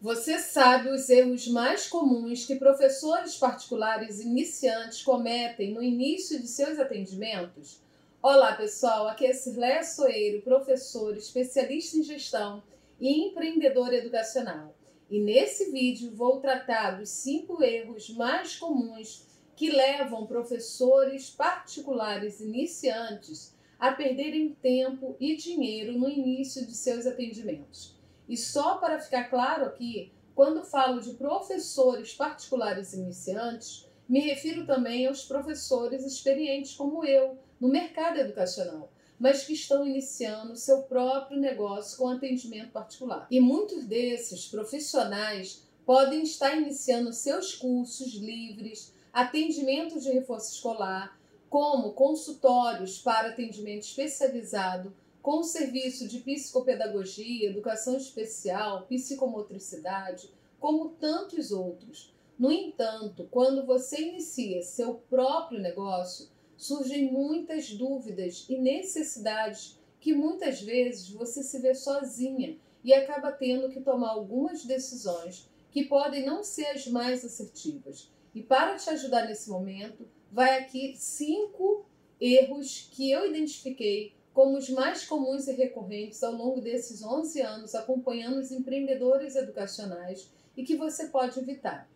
Você sabe os erros mais comuns que professores particulares iniciantes cometem no início de seus atendimentos? Olá, pessoal. Aqui é Cirleia Soeiro, professor, especialista em gestão e empreendedor educacional. E nesse vídeo vou tratar dos cinco erros mais comuns que levam professores particulares iniciantes a perderem tempo e dinheiro no início de seus atendimentos. E só para ficar claro aqui, quando falo de professores particulares iniciantes, me refiro também aos professores experientes como eu no mercado educacional, mas que estão iniciando seu próprio negócio com atendimento particular. E muitos desses profissionais podem estar iniciando seus cursos livres, atendimento de reforço escolar, como consultórios para atendimento especializado com o serviço de psicopedagogia, educação especial, psicomotricidade, como tantos outros. No entanto, quando você inicia seu próprio negócio, surgem muitas dúvidas e necessidades que muitas vezes você se vê sozinha e acaba tendo que tomar algumas decisões que podem não ser as mais assertivas. E para te ajudar nesse momento, vai aqui cinco erros que eu identifiquei como os mais comuns e recorrentes ao longo desses 11 anos acompanhando os empreendedores educacionais e que você pode evitar.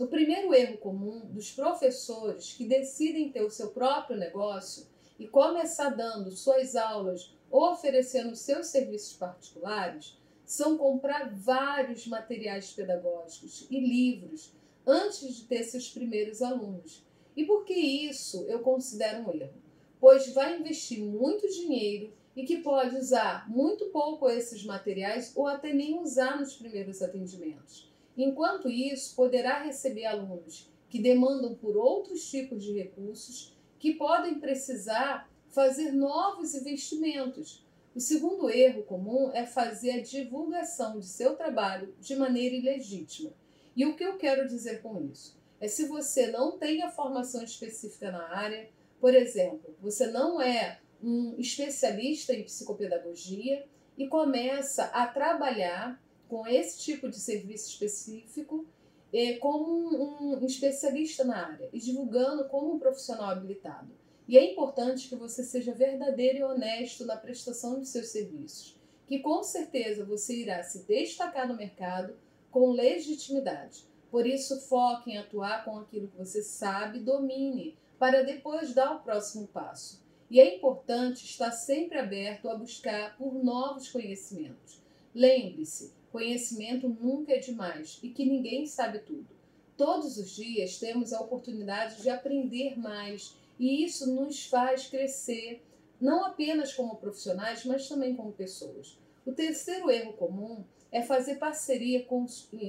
O primeiro erro comum dos professores que decidem ter o seu próprio negócio e começar dando suas aulas ou oferecendo seus serviços particulares são comprar vários materiais pedagógicos e livros antes de ter seus primeiros alunos. E por que isso eu considero um erro? Pois vai investir muito dinheiro e que pode usar muito pouco esses materiais ou até nem usar nos primeiros atendimentos. Enquanto isso, poderá receber alunos que demandam por outros tipos de recursos que podem precisar fazer novos investimentos. O segundo erro comum é fazer a divulgação de seu trabalho de maneira ilegítima. E o que eu quero dizer com isso? É se você não tem a formação específica na área, por exemplo, você não é um especialista em psicopedagogia e começa a trabalhar com esse tipo de serviço específico eh, como um, especialista na área e divulgando como um profissional habilitado. E é importante que você seja verdadeiro e honesto na prestação de seus serviços, que com certeza você irá se destacar no mercado com legitimidade. Por isso, foque em atuar com aquilo que você sabe, domine, para depois dar o próximo passo. E é importante estar sempre aberto a buscar por novos conhecimentos. Lembre-se, conhecimento nunca é demais e que ninguém sabe tudo. Todos os dias temos a oportunidade de aprender mais e isso nos faz crescer, não apenas como profissionais, mas também como pessoas. O terceiro erro comum é fazer parceria com,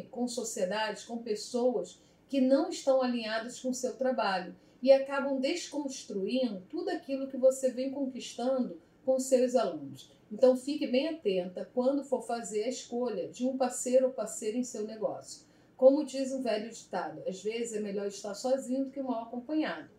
com sociedades, com pessoas que não estão alinhadas com o seu trabalho e acabam desconstruindo tudo aquilo que você vem conquistando com seus alunos. Então fique bem atenta quando for fazer a escolha de um parceiro ou parceira em seu negócio. Como diz um velho ditado, às vezes é melhor estar sozinho do que mal acompanhado.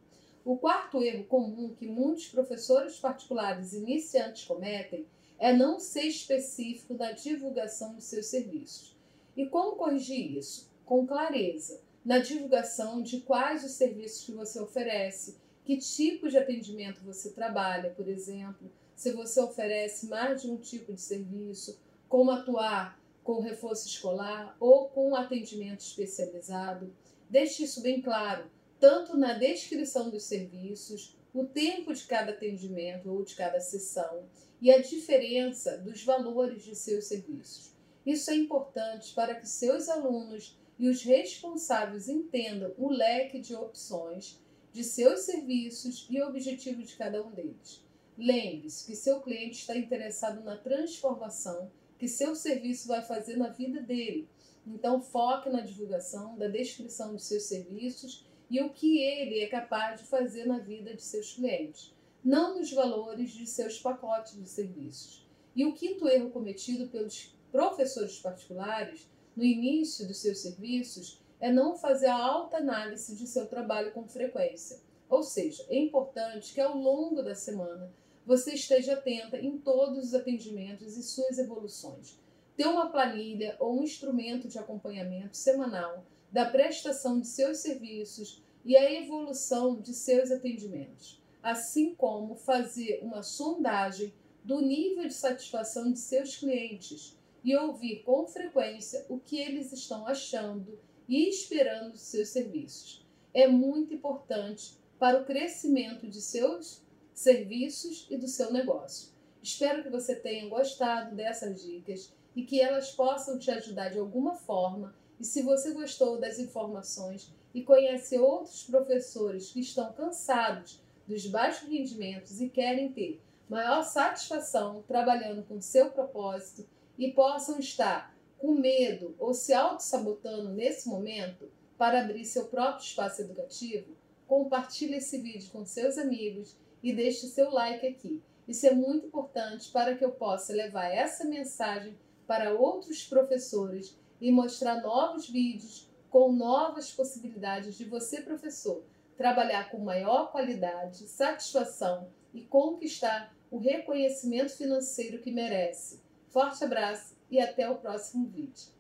O quarto erro comum que muitos professores particulares iniciantes cometem é não ser específico na divulgação dos seus serviços. E como corrigir isso? Com clareza na divulgação de quais os serviços que você oferece, que tipo de atendimento você trabalha, por exemplo, se você oferece mais de um tipo de serviço, como atuar com reforço escolar ou com atendimento especializado. Deixe isso bem claro, tanto na descrição dos serviços, o tempo de cada atendimento ou de cada sessão e a diferença dos valores de seus serviços. Isso é importante para que seus alunos e os responsáveis entendam o leque de opções de seus serviços e objetivo de cada um deles. Lembre-se que seu cliente está interessado na transformação que seu serviço vai fazer na vida dele. Então, foque na divulgação da descrição dos seus serviços e o que ele é capaz de fazer na vida de seus clientes, não nos valores de seus pacotes de serviços. E o quinto erro cometido pelos professores particulares no início dos seus serviços é não fazer a alta análise de seu trabalho com frequência. Ou seja, é importante que ao longo da semana você esteja atenta em todos os atendimentos e suas evoluções. ter uma planilha ou um instrumento de acompanhamento semanal da prestação de seus serviços e a evolução de seus atendimentos, assim como fazer uma sondagem do nível de satisfação de seus clientes e ouvir com frequência o que eles estão achando e esperando dos seus serviços. É muito importante para o crescimento de seus serviços e do seu negócio. Espero que você tenha gostado dessas dicas e que elas possam te ajudar de alguma forma. E se você gostou das informações e conhece outros professores que estão cansados dos baixos rendimentos e querem ter maior satisfação trabalhando com seu propósito e possam estar com medo ou se auto-sabotando nesse momento para abrir seu próprio espaço educativo, compartilhe esse vídeo com seus amigos e deixe seu like aqui. Isso é muito importante para que eu possa levar essa mensagem para outros professores e mostrar novos vídeos com novas possibilidades de você, professor, trabalhar com maior qualidade, satisfação e conquistar o reconhecimento financeiro que merece. Forte abraço e até o próximo vídeo.